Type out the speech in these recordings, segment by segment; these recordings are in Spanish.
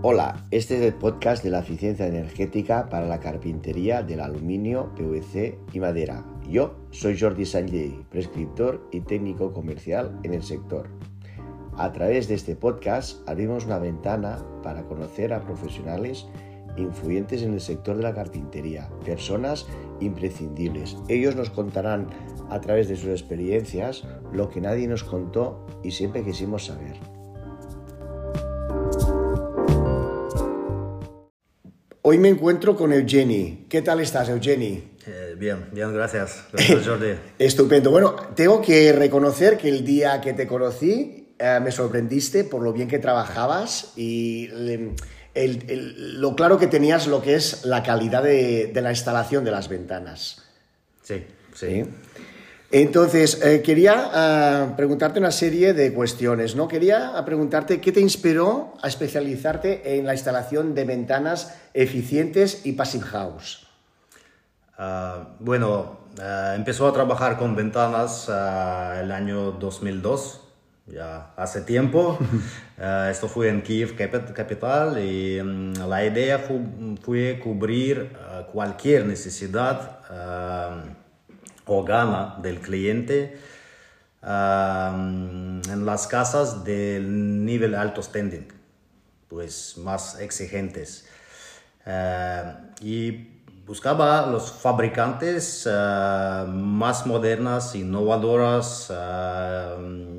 Hola, este es el podcast de la eficiencia energética para la carpintería del aluminio, PVC y madera. Yo soy Jordi Sanjay, prescriptor y técnico comercial en el sector. A través de este podcast abrimos una ventana para conocer a profesionales influyentes en el sector de la carpintería, personas imprescindibles. Ellos nos contarán a través de sus experiencias lo que nadie nos contó y siempre quisimos saber. Hoy me encuentro con Eugeni. ¿Qué tal estás, Eugeni? Eh, bien, bien, gracias. Gracias, Jordi. Estupendo. Bueno, tengo que reconocer que el día que te conocí eh, me sorprendiste por lo bien que trabajabas y lo claro que tenías lo que es la calidad de, la instalación de las ventanas. Sí, sí. Entonces, eh, quería ah, preguntarte una serie de cuestiones, ¿no? Quería preguntarte qué te inspiró a especializarte en la instalación de ventanas eficientes y passive house. Ah, bueno, ah, empezó a trabajar con ventanas el año 2002, ya hace tiempo. esto fue en Kiev Capital y mm, la idea fue, fue cubrir cualquier necesidad o gana del cliente en las casas del nivel alto standing, pues más exigentes. Eh, y buscaba los fabricantes eh, más modernas, innovadoras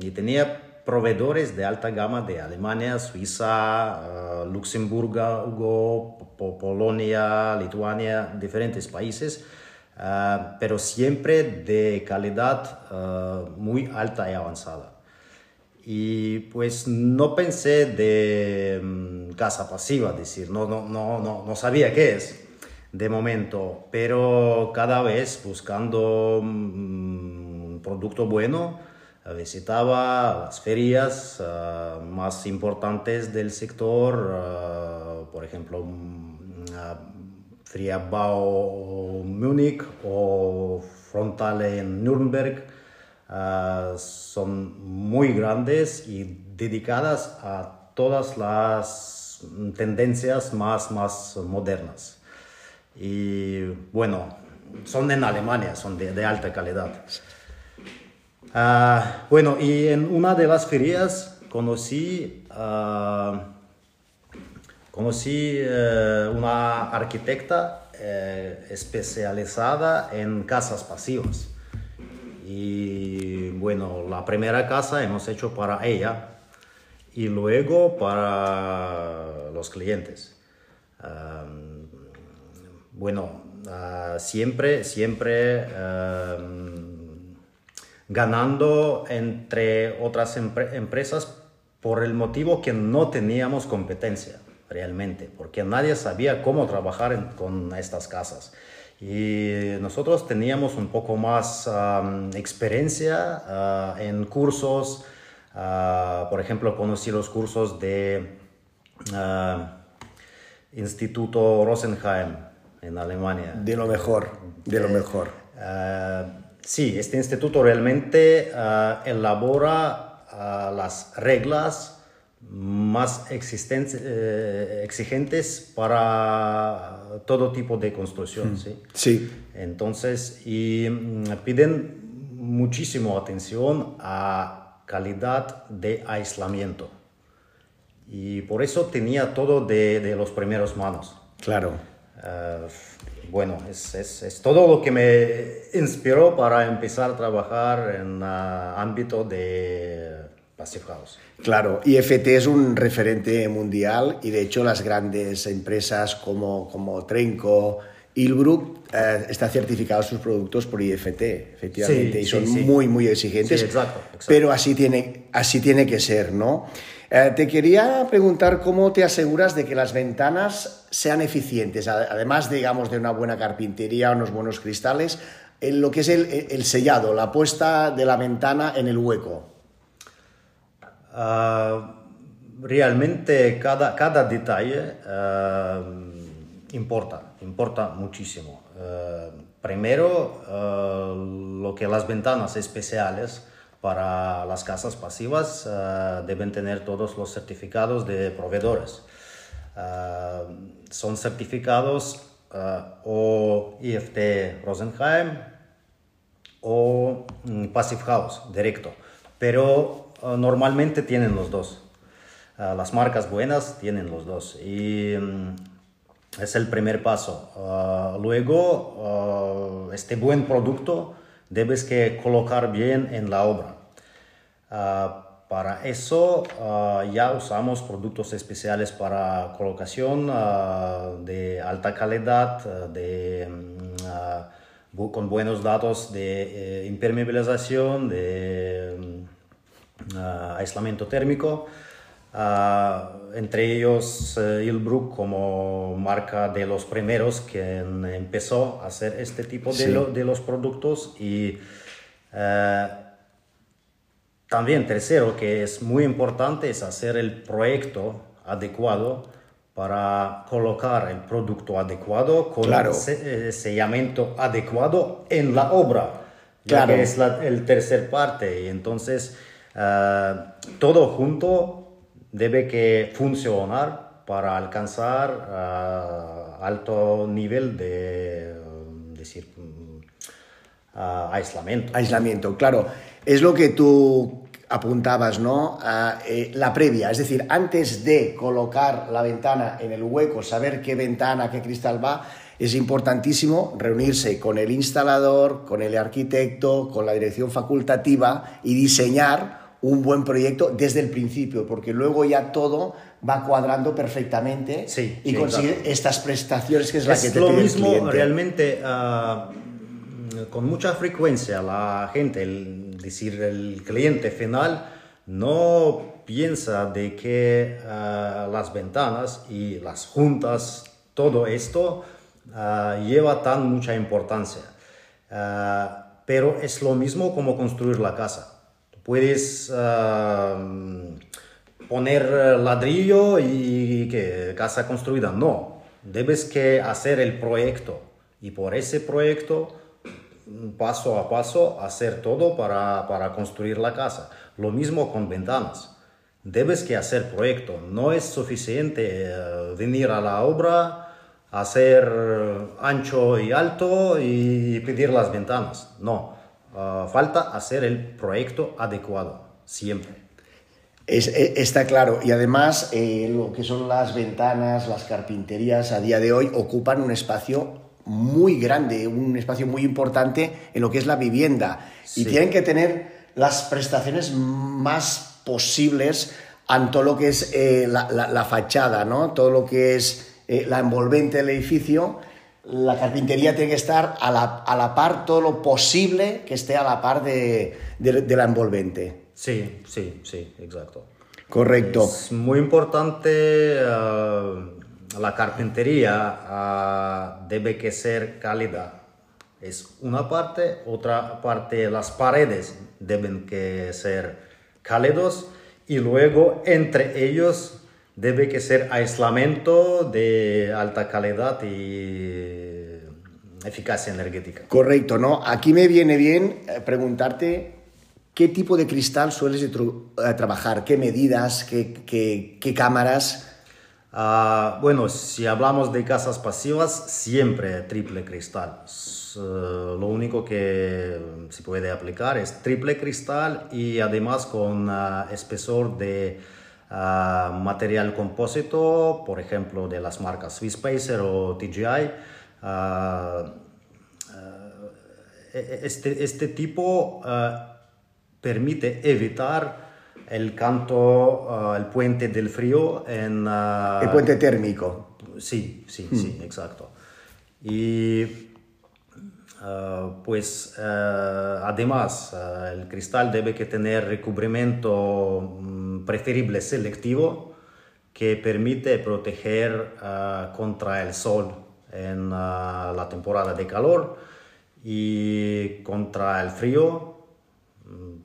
y tenía proveedores de alta gama de Alemania, Suiza, Luxemburgo, Polonia, Lituania, diferentes países Ah, pero siempre de calidad ah, muy alta y avanzada. Y pues no pensé de mm, casa pasiva, decir, no, no, no, no, no sabía qué es de momento, pero cada vez buscando un mm, producto bueno, visitaba las ferias ah, más importantes del sector, por ejemplo, mm, Friabau Múnich o Frontale en Nuremberg ah, son muy grandes y dedicadas a todas las tendencias más, más modernas. Y bueno, son en Alemania, son de, alta calidad. Ah, bueno, y en una de las ferias conocí uh, Conocí eh, una arquitecta eh, especializada en casas pasivas. Y bueno, la primera casa hemos hecho para ella y luego para los clientes. bueno, ah, siempre, siempre ganando entre otras empresas por el motivo que no teníamos competencia realmente, porque nadie sabía cómo trabajar con estas casas. Y nosotros teníamos un poco más experiencia ah, en cursos, ah, por ejemplo, conocí los cursos de ah, Instituto Rosenheim en Alemania. De lo mejor, de lo mejor. sí, este instituto realmente elabora las reglas más eh, exigentes para todo tipo de construcción. Hmm. ¿sí? sí. Entonces, y mm, piden muchísimo atención a calidad de aislamiento. Y por eso tenía todo de, de los primeros manos. Claro. Eh, bueno, es, es, es, todo lo que me inspiró para empezar a trabajar en el ámbito de Passive House. Claro, IFT es un referente mundial y de hecho las grandes empresas como, como Trenco, Ilbrook eh, están certificados sus productos por IFT, efectivamente, y son muy, muy exigentes. Exacto, Pero así tiene, así tiene que ser, ¿no? Eh, te quería preguntar cómo te aseguras de que las ventanas sean eficientes, además, digamos, de una buena carpintería, unos buenos cristales, en lo que es el, el sellado, la puesta de la ventana en el hueco. Ah, realmente cada, cada detalle ah, importa, importa muchísimo. Ah, primero, lo que las ventanas especiales para las casas pasivas deben tener todos los certificados de proveedores. son certificados o IFT Rosenheim o mm, Passive House, directo. Pero normalmente tienen los dos. las marcas buenas tienen los dos. Y mm, es el primer paso. luego, este buen producto debes que colocar bien en la obra. Para eso ah, ya usamos productos especiales para colocación ah, de alta calidad, ah, de, mm, con buenos datos de eh, impermeabilización, de mm, aislamiento térmico. entre ellos uh, como marca de los primeros que empezó a hacer este tipo de, de los productos y también tercero, que es muy importante, es hacer el proyecto adecuado para colocar el producto adecuado con el eh, sellamiento adecuado en la obra, claro. que es la el tercer parte. Y entonces, eh, todo junto debe que funcionar para alcanzar uh, alto nivel de, decir, aislamiento. Aislamiento, claro. Es lo que tú apuntabas, ¿no? Eh, la previa, es decir, antes de colocar la ventana en el hueco, saber qué ventana, qué cristal va, es importantísimo reunirse con el instalador, con el arquitecto, con la dirección facultativa y diseñar un buen proyecto desde el principio, porque luego ya todo va cuadrando perfectamente y conseguir estas prestaciones que es, la que te lo mismo realmente ah, con mucha frecuencia la gente, el, decir, el cliente final no piensa de que ah, las ventanas y las juntas, todo esto ah, lleva tan mucha importancia. Pero es lo mismo como construir la casa. Puedes poner ladrillo y que casa construida. No, debes que hacer el proyecto y por ese proyecto paso a paso hacer todo para, para construir la casa. Lo mismo con ventanas. Debes que hacer proyecto. No es suficiente eh, venir a la obra, hacer ancho y alto y pedir las ventanas. No. Ah, falta hacer el proyecto adecuado, siempre. E, está claro. Y además, eh, lo que son las ventanas, las carpinterías a día de hoy ocupan un espacio muy grande, un espacio muy importante en lo que es la vivienda. Y tienen que tener las prestaciones más posibles ante todo lo que es eh, la, fachada, ¿no? Todo lo que es eh, la envolvente del edificio. La carpintería tiene que estar a la, par, todo lo posible que esté a la par de, la envolvente. Sí, sí, sí, exacto. Correcto. Es muy importante ah, la carpintería ah, debe que ser cálida. Es una parte, otra parte las paredes deben que ser cálidos y luego entre ellos debe que ser aislamiento de alta calidad y eficacia energética. Correcto, ¿no? Aquí me viene bien eh, preguntarte qué tipo de cristal sueles eh, trabajar, qué medidas, qué, qué cámaras Ah, bueno, si hablamos de casas pasivas, siempre triple cristal. Eh, lo único que se puede aplicar es triple cristal y además con ah, espesor de ah, material compósito, por ejemplo, de las marcas Swiss Pacer o TGI. E-, este, este tipo permite evitar el canto, el puente del frío en... El puente térmico. Sí, sí, sí, hmm. exacto. Y uh, pues además el cristal debe que tener recubrimiento um, preferible selectivo que permite proteger contra el sol en la temporada de calor y contra el frío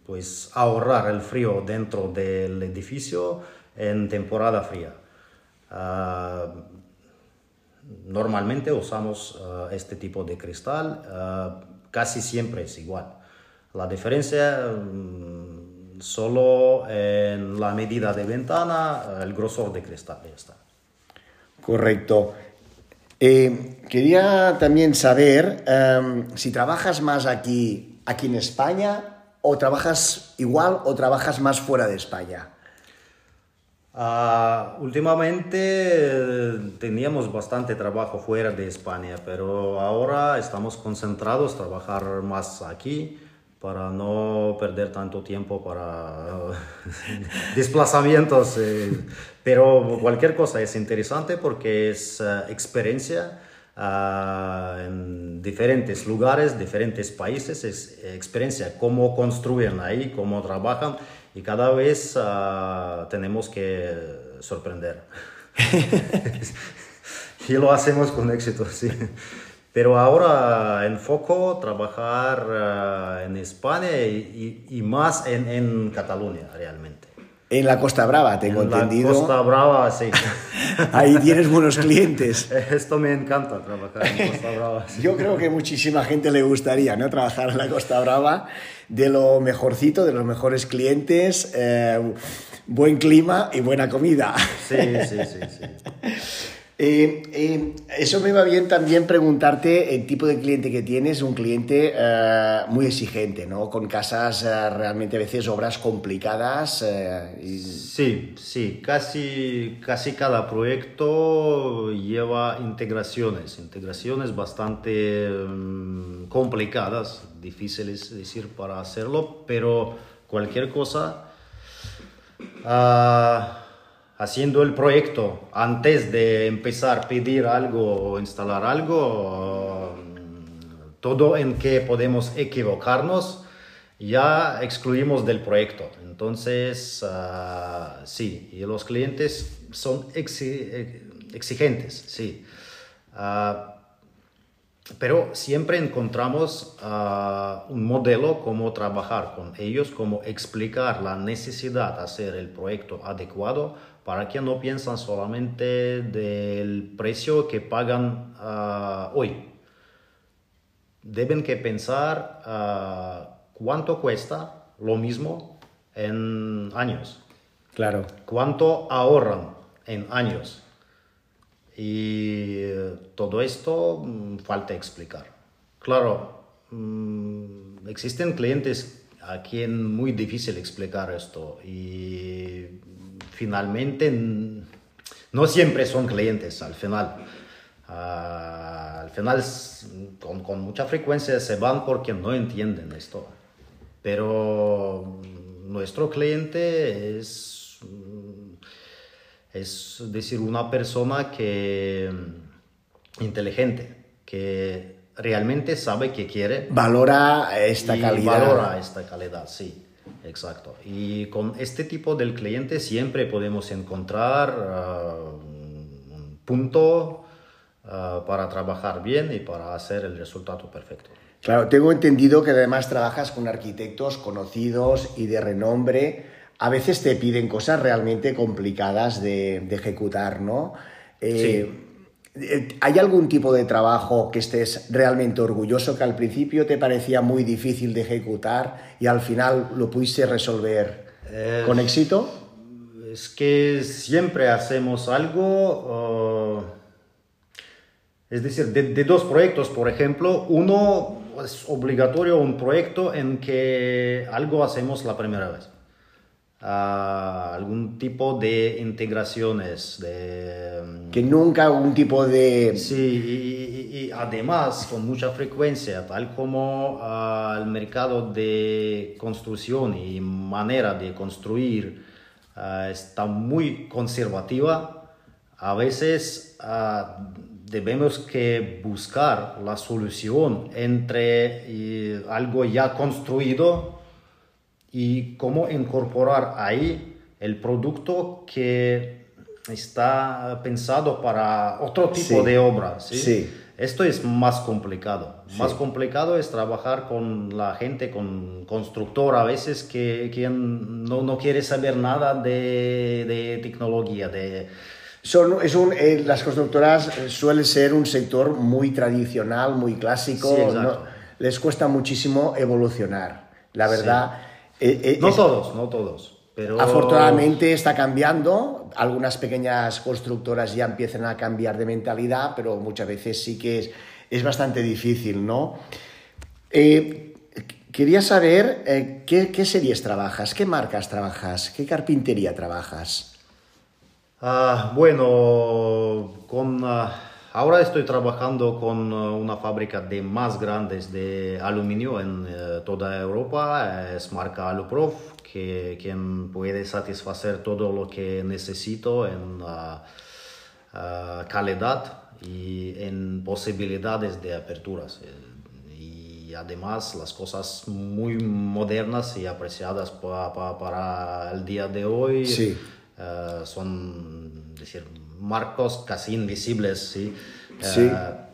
pues ahorrar el frío dentro del edificio en temporada fría. Ah, normalmente usamos ah, este tipo de cristal, ah, casi siempre es igual. La diferencia mm, solo en la medida de ventana, el grosor de cristal, está. Correcto. Eh, quería también saber em, si trabajas más aquí, aquí en España o trabajas igual o trabajas más fuera de España. Ah, últimamente eh, teníamos bastante trabajo fuera de España, pero ahora estamos concentrados a trabajar más aquí para no perder tanto tiempo para desplazamientos. Eh, pero cualquier cosa es interesante porque es eh, experiencia ah, en diferentes lugares, diferentes países, es experiencia cómo construyen ahí, cómo trabajan y cada vez ah, tenemos que sorprender. y lo hacemos con éxito, sí. Pero ahora enfoco trabajar uh, en España y, y, más en, en, Cataluña realmente. En la Costa Brava, tengo en entendido. La Costa Brava, sí. Ahí tienes buenos clientes. Esto me encanta, trabajar en Costa Brava. Sí. Yo creo que muchísima gente le gustaría ¿no? trabajar en la Costa Brava, de lo mejorcito, de los mejores clientes, eh, buen clima y buena comida. Sí, sí, sí. sí. Eh, eh, eso me va bien también preguntarte el tipo de cliente que tienes, un cliente eh, muy exigente, ¿no? Con casas eh, realmente a veces obras complicadas. eh, y- Sí, sí, casi, casi cada proyecto lleva integraciones, integraciones bastante mm, complicadas, difíciles decir para hacerlo, pero cualquier cosa, ah, haciendo el proyecto antes de empezar a pedir algo o instalar algo, mm, todo en que podemos equivocarnos, ya excluimos del proyecto. Entonces, ah, sí, y los clientes son ex- exigentes, sí. Ah, pero siempre encontramos ah, un modelo cómo trabajar con ellos, cómo explicar la necesidad de hacer el proyecto adecuado para que no piensan solamente del precio que pagan ah, hoy. Deben que pensar ah, cuánto cuesta lo mismo en años, Claro. cuánto ahorran en años. Y eh, todo esto mm, falta explicar. Claro, mm, existen clientes a quien muy difícil explicar esto y finalmente no siempre son clientes al final. Ah, al final con, con mucha frecuencia se van porque no entienden esto. Pero mm, nuestro cliente es es decir, una persona que mm, inteligente, que realmente sabe que quiere Valora esta y calidad. valora esta calidad, sí, exacto. Y con este tipo del cliente siempre podemos encontrar ah, un punto ah, para trabajar bien y para hacer el resultado perfecto. Claro, tengo entendido que además trabajas con arquitectos conocidos y de renombre. A veces te piden cosas realmente complicadas de, de ejecutar, ¿no? Eh, eh, ¿Hay algún tipo de trabajo que estés realmente orgulloso que al principio te parecía muy difícil de ejecutar y al final lo pudiste resolver Eh, con éxito? Es que siempre hacemos algo, uh, es decir, de, de dos proyectos, por ejemplo, uno es obligatorio un proyecto en que algo hacemos la primera vez. Ah, algún tipo de integraciones, de... mm, Que nunca algún tipo de... Sí, y, y- y además con mucha frecuencia, tal como ah, el mercado de construcción y manera de construir ah, está muy conservativa, a veces ah, debemos que buscar la solución entre algo ya construido y cómo incorporar ahí el producto que está pensado para otro tipo Sí. de obra. ¿sí? Sí. Esto es más complicado. Más complicado es trabajar con la gente, con constructor a veces que quien no, no quiere saber nada de, de tecnología, de, Son, es un, eh, las constructoras suele ser un sector muy tradicional, muy clásico. Sí. ¿no? Les cuesta muchísimo evolucionar. La verdad. Eh, eh, No es- todos, no todos. Pero... Afortunadamente está cambiando, algunas pequeñas constructoras ya empiezan a cambiar de mentalidad, pero muchas veces sí que es, es bastante difícil, ¿no? Eh, quería saber eh, ¿qué, ¿qué, series trabajas, qué marcas trabajas, qué carpintería trabajas. Ah, bueno, con... Uh Ahora estoy trabajando con eh, una fábrica de más grandes de aluminio en eh, toda Europa, es marca Aluprof, que quien puede satisfacer todo lo que necesito en uh, calidad y en posibilidades de aperturas. Y además las cosas muy modernas y apreciadas pa, pa, para el día de hoy sí. uh, son, decir, marcos casi invisibles, ¿sí? Sí. Uh,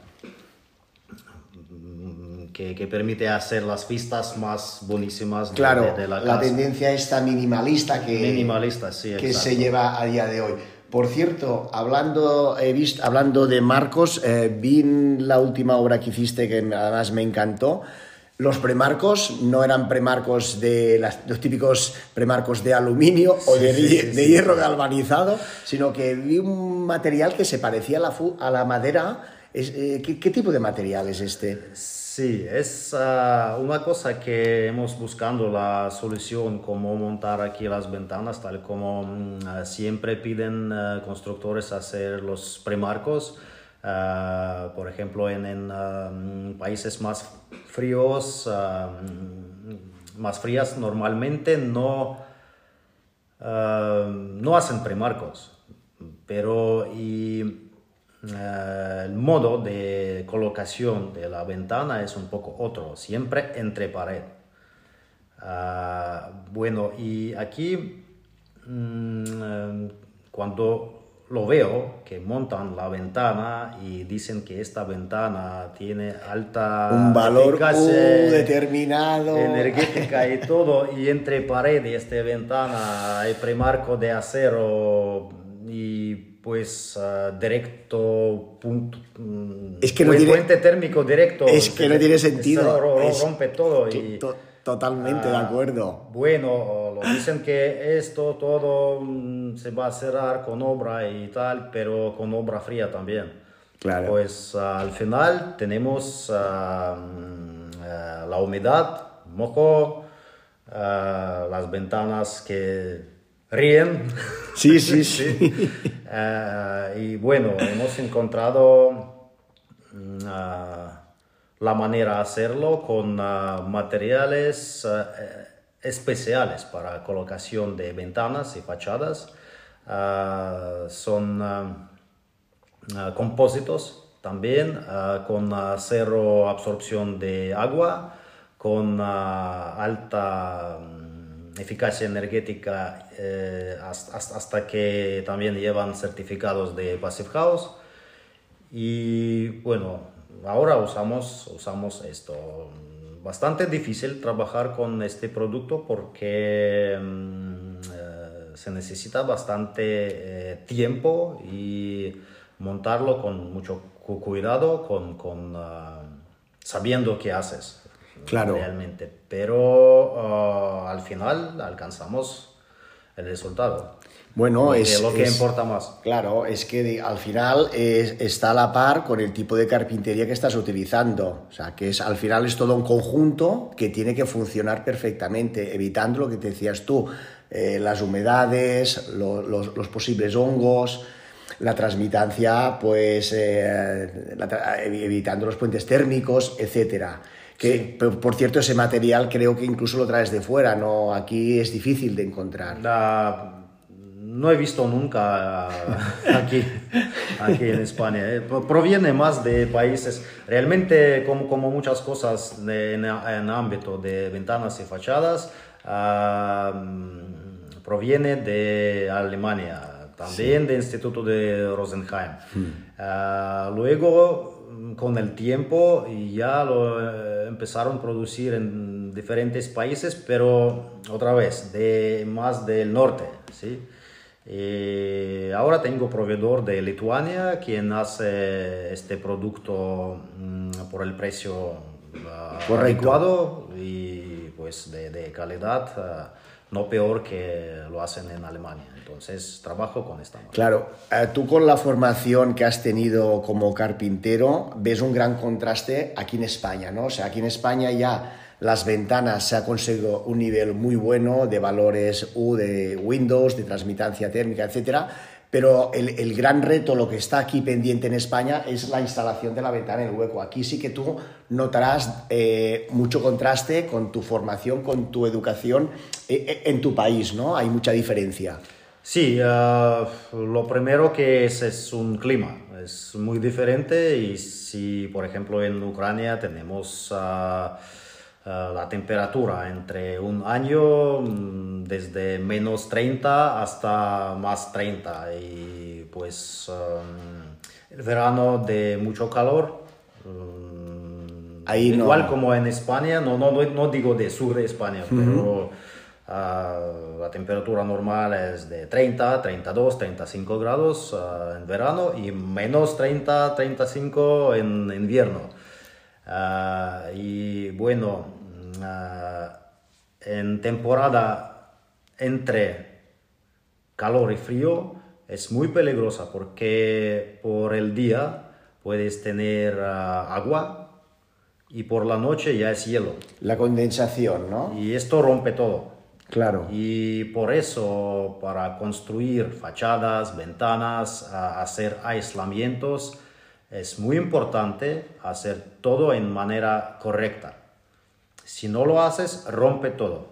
que, que, permite hacer las vistas más buenísimas claro, de, de la, la tendencia esta minimalista que, minimalista, sí, que se lleva a día de hoy. Por cierto, hablando, he visto, hablando de Marcos, eh, vi la última obra que hiciste que además me encantó. Los premarcos no eran premarcos de las, los típicos premarcos de aluminio o de, Sí, sí, de sí. hierro galvanizado, sino que vi un material que se parecía a la, a la madera. Es, eh, ¿qué, qué tipo de material es este? Sí, es ah, una cosa que hemos buscando la solución, cómo montar aquí las ventanas, tal como ah, siempre piden ah, constructores hacer los premarcos. Ah, por ejemplo, en, en, ah, mm, países más fríos, mm, más frías, normalmente no, no hacen premarcos, pero y, el modo de colocación de la ventana es un poco otro, siempre entre pared. Bueno, y aquí mm, cuando lo veo que montan la ventana y dicen que esta ventana tiene alta Un valor uh, determinado. energética y todo, y entre pared y esta ventana hay premarco de acero y pues ah, directo, punto, Es que no tiene- térmico directo. Es que no tiene sentido. Rompe todo. To- y, to- totalmente de Ah, acuerdo. Bueno, lo dicen que esto todo mm, se va a cerrar con obra y tal, pero con obra fría también. Claro. Pues ah, al final tenemos ah, la humedad, mojo, ah, las ventanas que ríen. Sí, sí, sí. Ah, y bueno, hemos encontrado mm, la manera de hacerlo con ah, materiales ah, eh, especiales para colocación de ventanas y fachadas. Ah, son compósitos también con cero absorción de agua, con alta mm, eficacia energética eh, hasta- hasta que también llevan certificados de Passive House. Y bueno, ahora usamos, usamos esto. Bastante difícil trabajar con este producto porque mm, eh, se necesita bastante eh, tiempo y montarlo con mucho cu- cuidado, con, con, ah, sabiendo qué haces Claro. realmente. Pero ah, al final alcanzamos el resultado. Bueno, es, lo que es- importa más. Claro, es que de- al final es- está a la par con el tipo de carpintería que estás utilizando. O sea, que es, al final es todo un conjunto que tiene que funcionar perfectamente, evitando lo que te decías tú, eh, las humedades, lo- los, los posibles hongos, la transmitancia, pues eh, la tra- evitando los puentes térmicos, etcétera. Que, por, por cierto, ese material creo que incluso lo traes de fuera, ¿no? Aquí es difícil de encontrar. La- no he visto nunca ah, aquí, aquí en España. eh. Pro- Proviene más de países, realmente como, como muchas cosas de- en, en ámbito de ventanas y fachadas, mm, proviene de Alemania, también del Instituto de Rosenheim. Ah, luego, mm, con el tiempo, ya lo eh, empezaron a producir en diferentes países, pero otra vez, de, más del norte, ¿sí? Y ahora tengo proveedor de Lituania quien hace este producto mm, por el precio ah, Correcto. adecuado y pues de, de calidad no peor que lo hacen en Alemania. Entonces, trabajo con esta. Claro, eh, tú con la formación que has tenido como carpintero, ves un gran contraste aquí en España, ¿no? O sea, aquí en España ya las ventanas se ha conseguido un nivel muy bueno de valores U de Windows, de transmitancia térmica, etcétera, pero el, gran reto, lo que está aquí pendiente en España, es la instalación de la ventana en el hueco. Aquí sí que tú notarás eh, mucho contraste con tu formación, con tu educación eh, eh, en tu país, ¿no? Hay mucha diferencia. Sí, lo primero que es es un clima, es muy diferente y si, por ejemplo, en Ucrania tenemos... Ah, eh, la temperatura entre un año mm, desde menos 30 hasta más 30 y pues um, el verano de mucho calor mm, Ahí igual como en España no, no, no, digo de sur de España pero uh, la temperatura normal es de 30 32 35 grados uh, en verano y menos 30 35 en invierno. Y bueno, en temporada entre calor y frío es muy peligrosa porque por el día puedes tener ah, agua y por la noche ya es hielo. La condensación, ¿no? Y esto rompe todo. Claro. Y por eso, para construir fachadas, ventanas, hacer aislamientos, es muy importante hacer todo en manera correcta. Si no lo haces, rompe todo.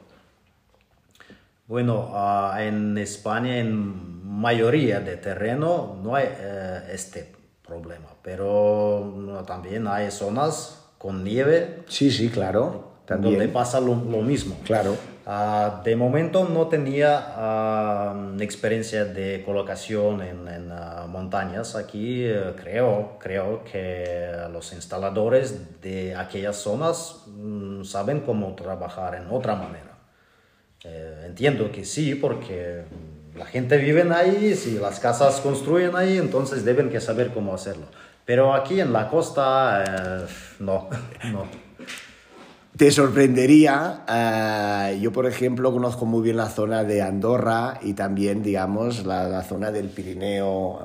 Bueno, ah, en España, en mayoría de terreno, no hay eh, este problema, pero también hay zonas con nieve. Sí, sí, claro. También. Donde pasa lo, lo mismo. Claro. Ah, de momento no tenía ah, experiencia de colocación en, ah, montañas. Aquí eh, creo, creo que los instaladores de aquellas zonas mm, saben cómo trabajar en otra manera. Eh, entiendo que sí, porque la gente vive ahí, si las casas construyen ahí, entonces deben que saber cómo hacerlo. Pero aquí en la costa, eh, no, no te sorprendería. Eh, yo, por ejemplo, conozco muy bien la zona de Andorra y también, digamos, la, zona del Pirineo.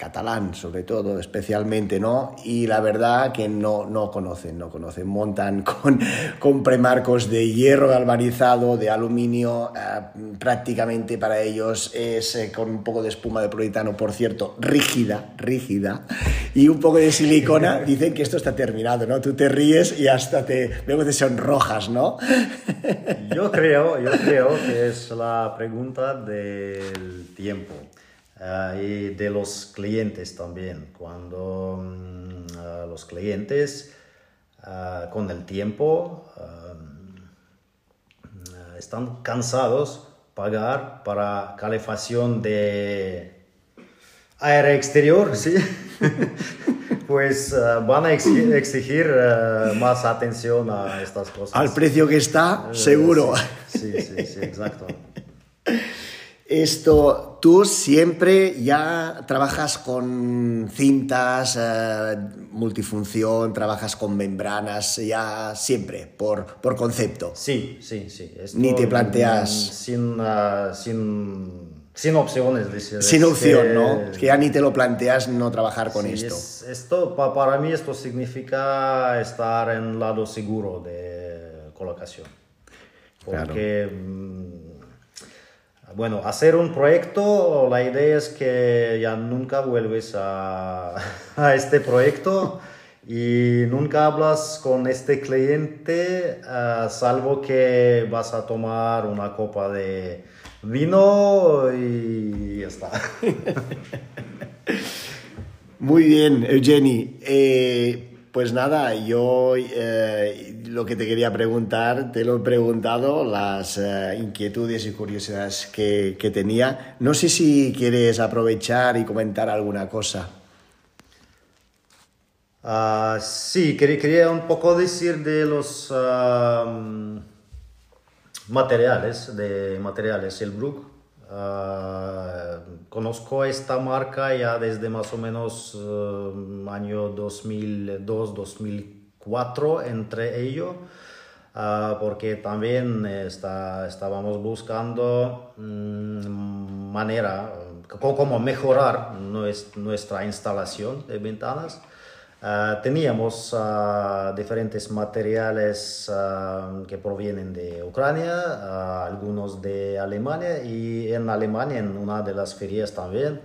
Catalán sobre todo, especialmente, ¿no? Y la verdad que no, no conocen, no conocen, montan con, con premarcos de hierro galvanizado, de aluminio, eh, prácticamente para ellos es eh, con un poco de espuma de proletano, por cierto, rígida, rígida, y un poco de silicona, dicen que esto está terminado, ¿no? Tú te ríes y hasta te, veo que son rojas, ¿no? Yo creo, yo creo que es la pregunta del tiempo. Ah, y de los clientes también. Cuando mm, ah, los clientes ah, con el tiempo están cansados pagar para calefacción de aire exterior, ¿sí? pues van a exigir, más atención a estas cosas. Al precio que está, eh, seguro. sí, sí, sí exacto. Esto, tú siempre ya trabajas con cintas, eh, multifunción, trabajas con membranas, ya siempre, por, por concepto. Sí, sí, sí. Ni te planteas... Sin, uh, sin, sin opciones. sin opción, ¿no? Es que ya ni te lo planteas no trabajar con esto. esto. Para mí esto significa estar en lado seguro de colocación. Porque... Mm, bueno, hacer un proyecto, la idea es que ya nunca vuelves a, este proyecto y nunca hablas con este cliente, uh, salvo que vas a tomar una copa de vino y ya está. Muy bien, Eugeni. Eh, pues nada, yo eh, lo que te quería preguntar, te lo he preguntado, las eh, inquietudes y curiosidades que, que, tenía. No sé si quieres aprovechar y comentar alguna cosa. Ah, sí, quería, un poco decir de los materiales, de materiales, el Brook. Ah, conozco esta marca ya desde más o menos eh, año 2002, 2003 cuatro entre ellos, ah, porque también está, estábamos buscando mm, manera, cómo mejorar nuestra instalación de ventanas. Ah, teníamos uh, diferentes materiales que provienen de Ucrania, algunos de Alemania y en Alemania, en una de las ferias también,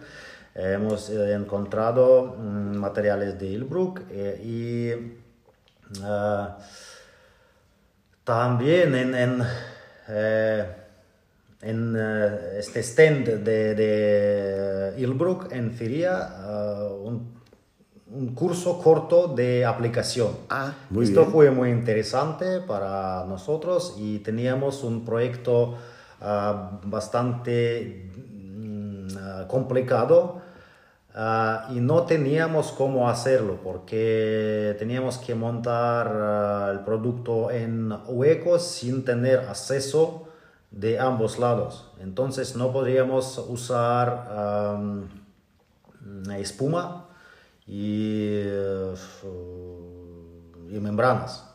hemos eh, encontrado mm, materiales de Ilbruck eh, y también en, en, eh, en eh, este stand de, de Ilbruck en Feria uh, un, un, curso corto de aplicación. Ah, muy Esto bien. fue muy interesante para nosotros y teníamos un proyecto uh, bastante uh, complicado Uh, y no teníamos cómo hacerlo porque teníamos que montar uh, el producto en huecos sin tener acceso de ambos lados. Entonces no podríamos usar um, espuma y, y membranas.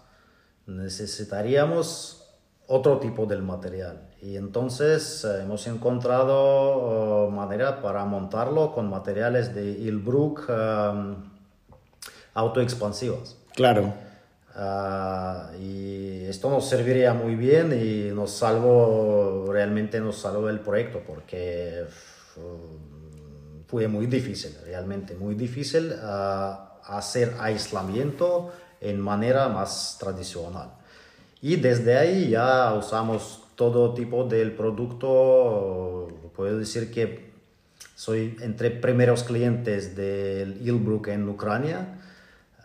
Necesitaríamos otro tipo de material. Y entonces eh, hemos encontrado uh, manera para montarlo con materiales de Ilbruck um, autoexpansivos. Claro. Uh, y esto nos serviría muy bien y nos salvó, realmente nos salvó el proyecto porque uh, fue muy difícil, realmente muy difícil hacer aislamiento en manera más tradicional. Y desde ahí ya usamos todo tipo del producto. Puedo decir que soy entre primeros clientes del Ilbruck en Ucrania.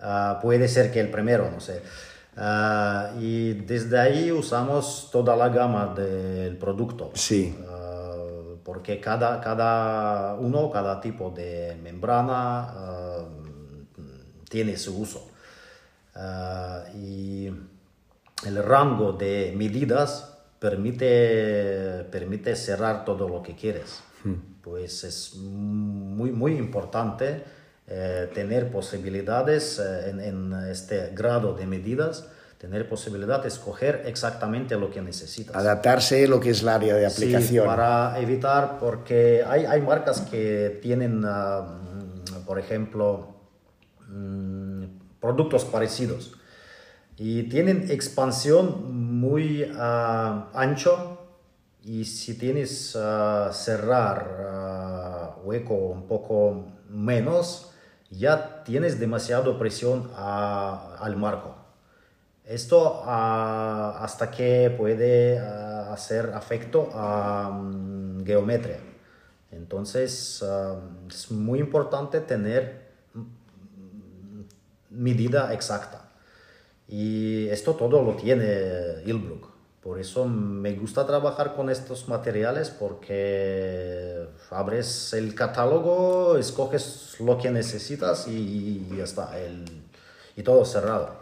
Uh, puede ser que el primero, no sé. Uh, y desde ahí usamos toda la gama del producto. Sí. Uh, porque cada, cada uno, cada tipo de membrana tiene su uso. y el rango de medidas permite, permite cerrar todo lo que quieres. Hmm. Pues es muy, muy importante eh, tener posibilidades eh, en, en, este grado de medidas, tener posibilidad de escoger exactamente lo que necesitas. Adaptarse a lo que es el área de aplicación. Sí, para evitar, porque hay, hay marcas que tienen, uh, por ejemplo, um, productos parecidos y tienen expansión muy uh, ancho y si tienes uh, cerrar uh, hueco un poco menos ya tienes demasiado presión al marco. Esto hasta que puede hacer afecto a um, geometría entonces es muy importante tener medida exacta y esto todo lo tiene Ilbruck. Por eso me gusta trabajar con estos materiales porque abres el catálogo, escoges lo que necesitas y ya está. El, y todo cerrado.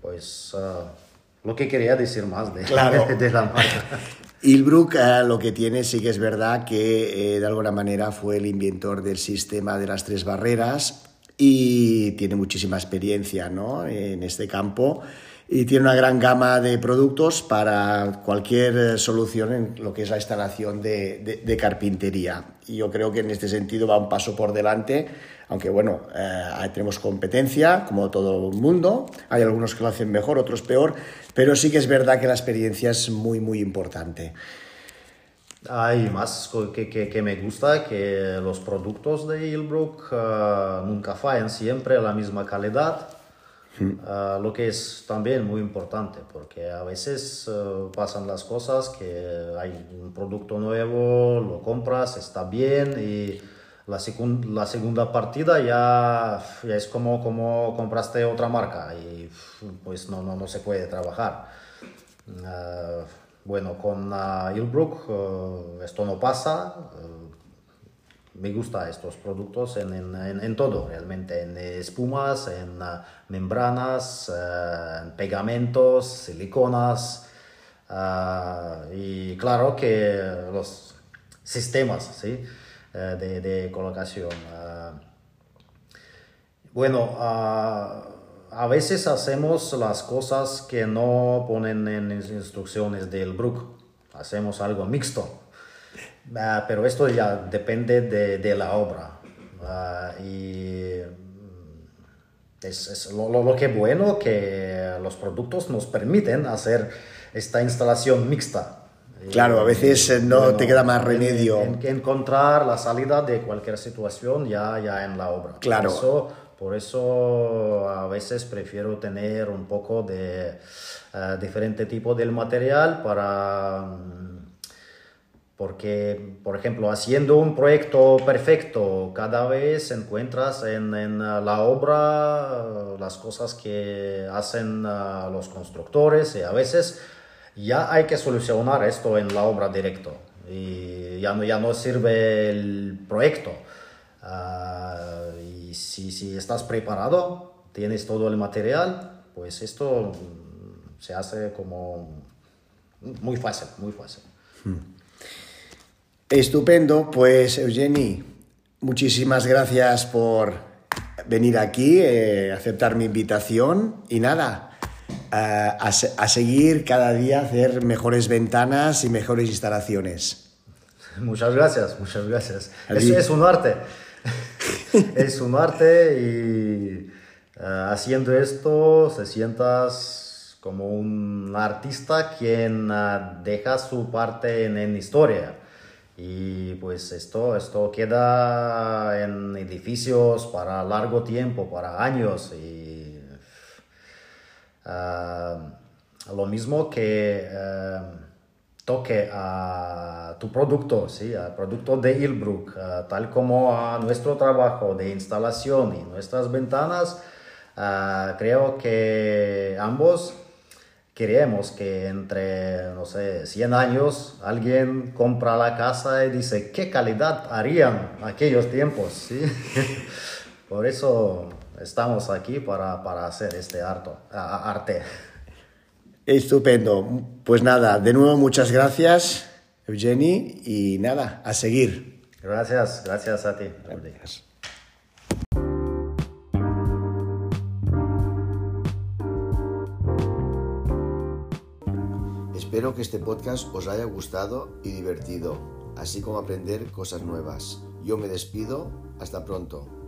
Pues uh, lo que quería decir más de, claro. de, de la marca. Ilbruck uh, lo que tiene sí que es verdad que eh, de alguna manera fue el inventor del sistema de las tres barreras y tiene muchísima experiencia ¿no? en este campo y tiene una gran gama de productos para cualquier solución en lo que es la instalación de, de, de carpintería. Y yo creo que en este sentido va un paso por delante, aunque bueno, eh, tenemos competencia, como todo el mundo, hay algunos que lo hacen mejor, otros peor, pero sí que es verdad que la experiencia es muy, muy importante. Hay más que, que, que, me gusta que los productos de Ilbruck uh, nunca fallan, siempre la misma calidad, uh, lo que es también muy importante, porque a veces uh, pasan las cosas que hay un producto nuevo, lo compras, está bien y la, la segunda partida ya, ya, es como, como compraste otra marca y pues no, no, no se puede trabajar. Bueno, con uh, Ilbruck uh, esto no pasa. Uh, me gustan estos productos en, en, en, todo, realmente, en espumas, en membranas, en pegamentos, siliconas. y claro que los sistemas ¿sí? de, de, colocación. bueno, a veces hacemos las cosas que no ponen en las instrucciones del Brook. Hacemos algo mixto. Ah, pero esto ya depende de, de la obra. Ah, y mm, es, es lo, lo, lo, que bueno que los productos nos permiten hacer esta instalación mixta. Claro, a veces eh, no bueno, te queda más remedio. En, en, encontrar la salida de cualquier situación ya, ya en la obra. Claro. Eso, por eso a veces prefiero tener un poco de uh, diferente tipo del material para... Um, porque, por ejemplo, haciendo un proyecto perfecto, cada vez encuentras en, en la obra uh, las cosas que hacen los constructores y a veces ya hay que solucionar esto en la obra directo y ya no, ya no sirve el proyecto. Uh, y si, si estás preparado, tienes todo el material, pues esto se hace como muy fácil, muy fácil. Hmm. Estupendo, pues Eugeni, muchísimas gracias por venir aquí, eh, aceptar mi invitación y nada, a, a, a, seguir cada día hacer mejores ventanas y mejores instalaciones. Muchas gracias, muchas gracias. Es, es, un arte, es un arte y uh, haciendo esto se sientas como un artista quien uh, deja su parte en, historia. Y pues esto, esto queda en edificios para largo tiempo, para años. Y uh, lo mismo que toque a tu producto, ¿sí? al producto de Ilbrook, tal como a nuestro trabajo de instalación y nuestras ventanas, creo que ambos queremos que entre, no sé, 100 años alguien compra la casa y dice, ¿qué calidad harían aquellos tiempos? ¿Sí? Por eso estamos aquí para, para hacer este arte. Estupendo. Pues nada, de nuevo muchas gracias, Eugeni, y nada, a seguir. Gracias, gracias a ti. Gracias. Espero que este podcast os haya gustado y divertido, así como aprender cosas nuevas. Yo me despido, hasta pronto.